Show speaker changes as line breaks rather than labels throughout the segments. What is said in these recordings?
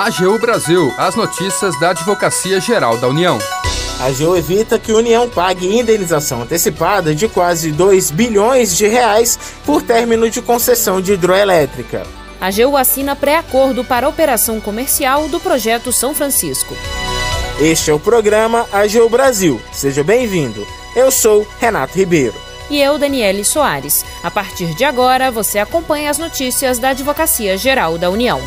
AGU Brasil, as notícias da Advocacia Geral da União.
A AGU evita que a União pague indenização antecipada de quase 2 bilhões de reais por término de concessão de hidroelétrica.
A AGU assina pré-acordo para a operação comercial do projeto São Francisco.
Este é o programa AGU Brasil. Seja bem-vindo. Eu sou Renato Ribeiro.
E eu, Daniele Soares. A partir de agora, você acompanha as notícias da Advocacia Geral da União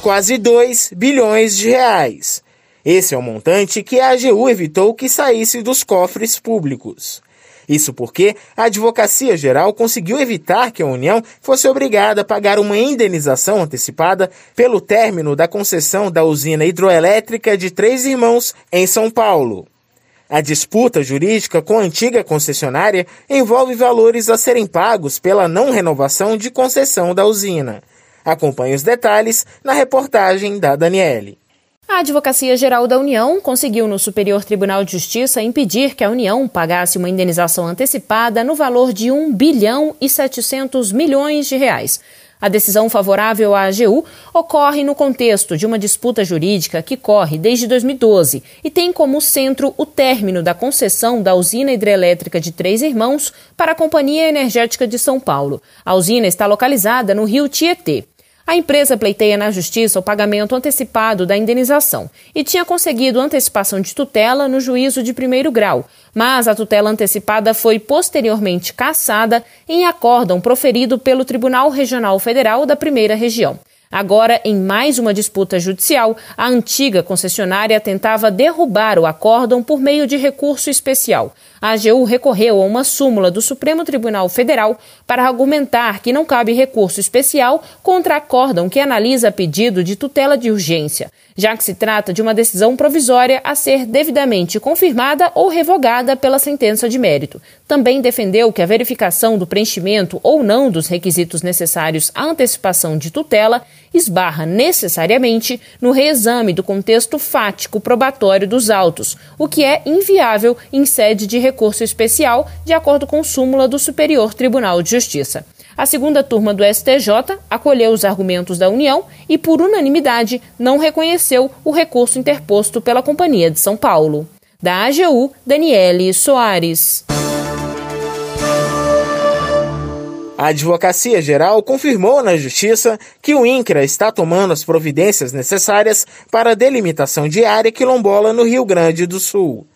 quase 2 bilhões de reais. Esse é o montante que a AGU evitou que saísse dos cofres públicos. Isso porque a Advocacia Geral conseguiu evitar que a União fosse obrigada a pagar uma indenização antecipada pelo término da concessão da usina hidroelétrica de Três Irmãos, em São Paulo. A disputa jurídica com a antiga concessionária envolve valores a serem pagos pela não renovação de concessão da usina. Acompanhe os detalhes na reportagem da Daniele.
A Advocacia Geral da União conseguiu no Superior Tribunal de Justiça impedir que a União pagasse uma indenização antecipada no valor de 1 bilhão e 700 milhões de reais. A decisão favorável à AGU ocorre no contexto de uma disputa jurídica que corre desde 2012 e tem como centro o término da concessão da usina hidrelétrica de Três Irmãos para a Companhia Energética de São Paulo. A usina está localizada no rio Tietê. A empresa pleiteia na justiça o pagamento antecipado da indenização e tinha conseguido antecipação de tutela no juízo de primeiro grau, mas a tutela antecipada foi posteriormente cassada em acórdão proferido pelo Tribunal Regional Federal da Primeira Região. Agora, em mais uma disputa judicial, a antiga concessionária tentava derrubar o acórdão por meio de recurso especial. A AGU recorreu a uma súmula do Supremo Tribunal Federal para argumentar que não cabe recurso especial contra acórdão que analisa pedido de tutela de urgência, já que se trata de uma decisão provisória a ser devidamente confirmada ou revogada pela sentença de mérito. Também defendeu que a verificação do preenchimento ou não dos requisitos necessários à antecipação de tutela esbarra necessariamente no reexame do contexto fático probatório dos autos, o que é inviável em sede de recurso especial, de acordo com súmula do Superior Tribunal de Justiça. A segunda turma do STJ acolheu os argumentos da União e, por unanimidade, não reconheceu o recurso interposto pela Companhia de São Paulo. Da AGU, Daniele Soares.
A Advocacia Geral confirmou na Justiça que o INCRA está tomando as providências necessárias para a delimitação de área quilombola no Rio Grande do Sul.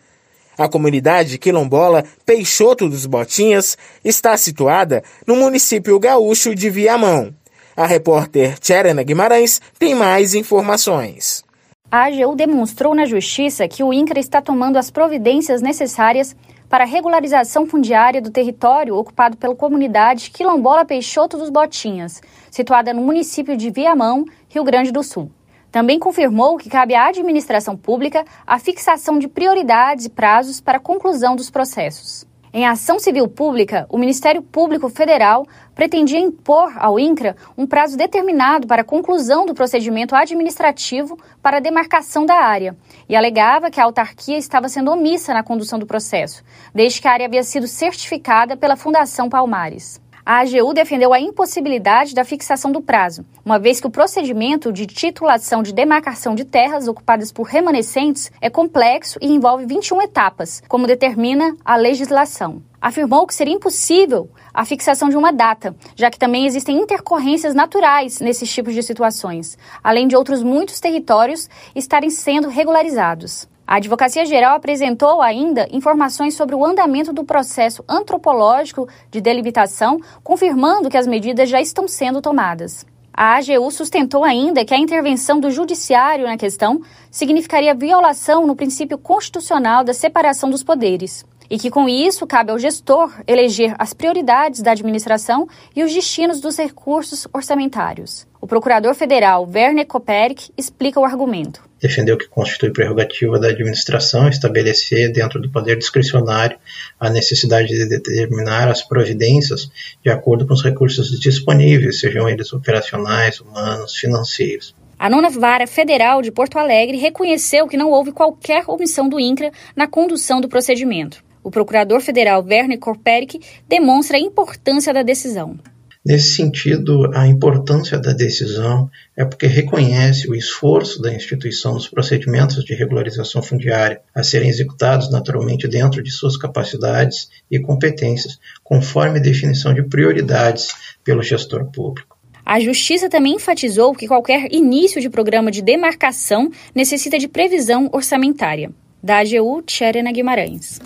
A comunidade quilombola Peixoto dos Botinhas está situada no município gaúcho de Viamão. A repórter Tcherena Guimarães tem mais informações.
A AGU demonstrou na Justiça que o INCRA está tomando as providências necessárias para regularização fundiária do território ocupado pela comunidade quilombola Peixoto dos Botinhas, situada no município de Viamão, Rio Grande do Sul. Também confirmou que cabe à administração pública a fixação de prioridades e prazos para a conclusão dos processos. Em ação civil pública, o Ministério Público Federal pretendia impor ao INCRA um prazo determinado para a conclusão do procedimento administrativo para a demarcação da área e alegava que a autarquia estava sendo omissa na condução do processo, desde que a área havia sido certificada pela Fundação Palmares a AGU defendeu a impossibilidade da fixação do prazo, uma vez que o procedimento de titulação de demarcação de terras ocupadas por remanescentes é complexo e envolve 21 etapas, como determina a legislação. Afirmou que seria impossível a fixação de uma data, já que também existem intercorrências naturais nesses tipos de situações, além de outros muitos territórios estarem sendo regularizados. A Advocacia Geral apresentou ainda informações sobre o andamento do processo antropológico de delimitação, confirmando que as medidas já estão sendo tomadas. A AGU sustentou ainda que a intervenção do Judiciário na questão significaria violação no princípio constitucional da separação dos poderes e que, com isso, cabe ao gestor eleger as prioridades da administração e os destinos dos recursos orçamentários. O procurador federal Werner Koperik explica o argumento.
Defendeu que constitui prerrogativa da administração estabelecer, dentro do poder discricionário, a necessidade de determinar as providências de acordo com os recursos disponíveis, sejam eles operacionais, humanos, financeiros.
A nona vara federal de Porto Alegre reconheceu que não houve qualquer omissão do INCRA na condução do procedimento. O procurador federal Werner Korperik demonstra a importância da decisão.
Nesse sentido, a importância da decisão é porque reconhece o esforço da instituição nos procedimentos de regularização fundiária a serem executados naturalmente dentro de suas capacidades e competências, conforme definição de prioridades pelo gestor público.
A Justiça também enfatizou que qualquer início de programa de demarcação necessita de previsão orçamentária. Da AGU, Tcherena Guimarães.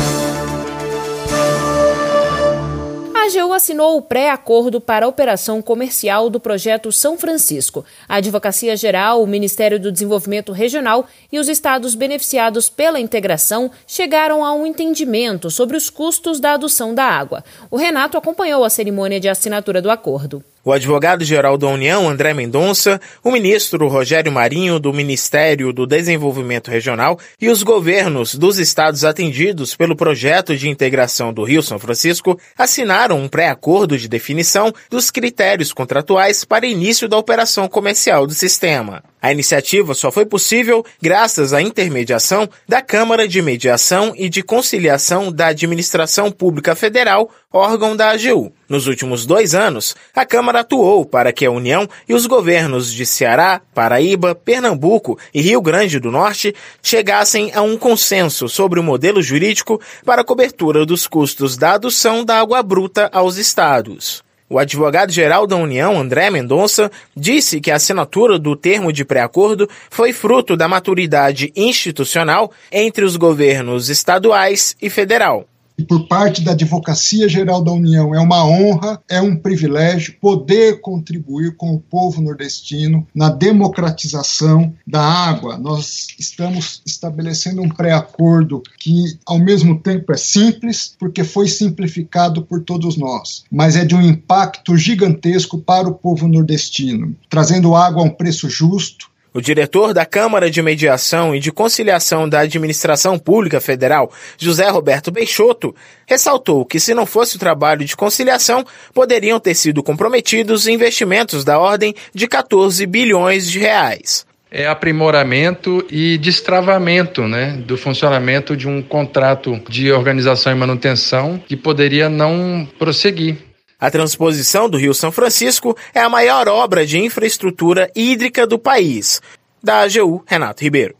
AGU assinou o pré-acordo para a operação comercial do projeto São Francisco. A Advocacia Geral, o Ministério do Desenvolvimento Regional e os estados beneficiados pela integração chegaram a um entendimento sobre os custos da adução da água. O Renato acompanhou a cerimônia de assinatura do acordo
o advogado-geral da União, André Mendonça, o ministro Rogério Marinho, do Ministério do Desenvolvimento Regional, e os governos dos estados atendidos pelo projeto de integração do Rio São Francisco assinaram um pré-acordo de definição dos critérios contratuais para início da operação comercial do sistema. A iniciativa só foi possível graças à intermediação da Câmara de Mediação e de Conciliação da Administração Pública Federal, órgão da AGU. Nos últimos dois anos, a Câmara atuou para que a União e os governos de Ceará, Paraíba, Pernambuco e Rio Grande do Norte chegassem a um consenso sobre o modelo jurídico para a cobertura dos custos da adução da água bruta aos estados. O advogado-geral da União, André Mendonça, disse que a assinatura do termo de pré-acordo foi fruto da maturidade institucional entre os governos estaduais e federal
e por parte da Advocacia Geral da União. É uma honra, é um privilégio poder contribuir com o povo nordestino na democratização da água. Nós estamos estabelecendo um pré-acordo que, ao mesmo tempo, é simples, porque foi simplificado por todos nós, mas é de um impacto gigantesco para o povo nordestino, trazendo água a um preço justo,
o diretor da Câmara de Mediação e de Conciliação da Administração Pública Federal, José Roberto Peixoto, ressaltou que se não fosse o trabalho de conciliação, poderiam ter sido comprometidos investimentos da ordem de 14 bilhões de reais
é aprimoramento e destravamento né, do funcionamento de um contrato de organização e manutenção que poderia não prosseguir.
A transposição do Rio São Francisco é a maior obra de infraestrutura hídrica do país. Da AGU, Renato Ribeiro.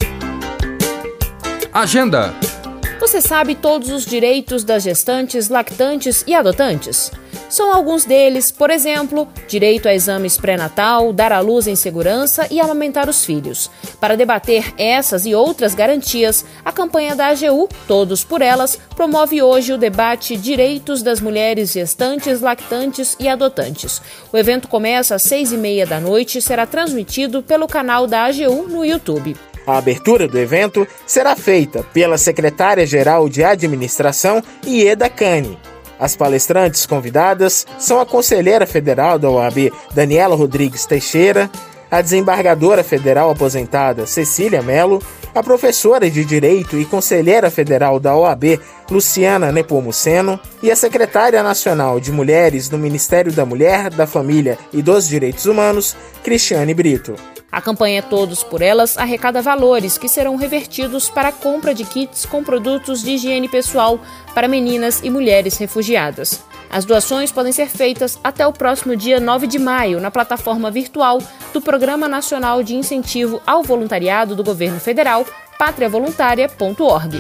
Agenda.
Você sabe todos os direitos das gestantes, lactantes e adotantes? São alguns deles, por exemplo, direito a exames pré-natal, dar à luz em segurança e amamentar os filhos. Para debater essas e outras garantias, a campanha da AGU, Todos por Elas, promove hoje o debate Direitos das Mulheres Gestantes, Lactantes e Adotantes. O evento começa às seis e meia da noite e será transmitido pelo canal da AGU no YouTube.
A abertura do evento será feita pela secretária-geral de Administração, Ieda Cane. As palestrantes convidadas são a conselheira federal da OAB, Daniela Rodrigues Teixeira, a desembargadora federal aposentada Cecília Melo, a professora de Direito e conselheira federal da OAB, Luciana Nepomuceno, e a secretária nacional de Mulheres no Ministério da Mulher, da Família e dos Direitos Humanos, Cristiane Brito.
A campanha Todos por Elas arrecada valores que serão revertidos para a compra de kits com produtos de higiene pessoal para meninas e mulheres refugiadas. As doações podem ser feitas até o próximo dia 9 de maio na plataforma virtual do Programa Nacional de Incentivo ao Voluntariado do Governo Federal, patriavoluntaria.org.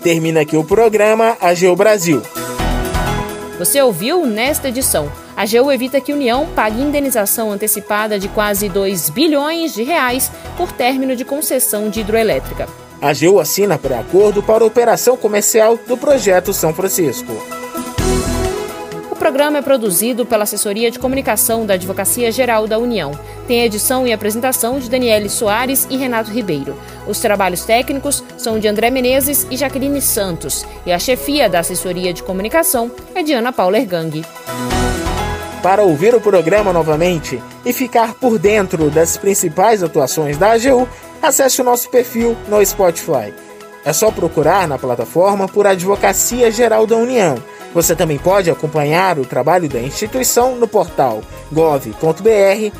Termina aqui o programa AGU Brasil.
Você ouviu nesta edição a AGU evita que a União pague indenização antecipada de quase 2 bilhões de reais por término de concessão de hidroelétrica.
A AGU assina pré-acordo para a operação comercial do projeto São Francisco.
O programa é produzido pela Assessoria de Comunicação da Advocacia Geral da União. Tem edição e apresentação de Daniele Soares e Renato Ribeiro. Os trabalhos técnicos são de André Menezes e Jaqueline Santos. E a chefia da Assessoria de Comunicação é de Ana Paula Ergang.
Para ouvir o programa novamente e ficar por dentro das principais atuações da AGU, acesse o nosso perfil no Spotify. É só procurar na plataforma por Advocacia Geral da União. Você também pode acompanhar o trabalho da instituição no portal gov.br/agu.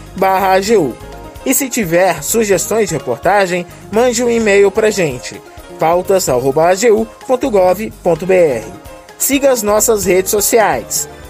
E se tiver sugestões de reportagem, mande um e-mail para gente pautas.agu.gov.br. Siga as nossas redes sociais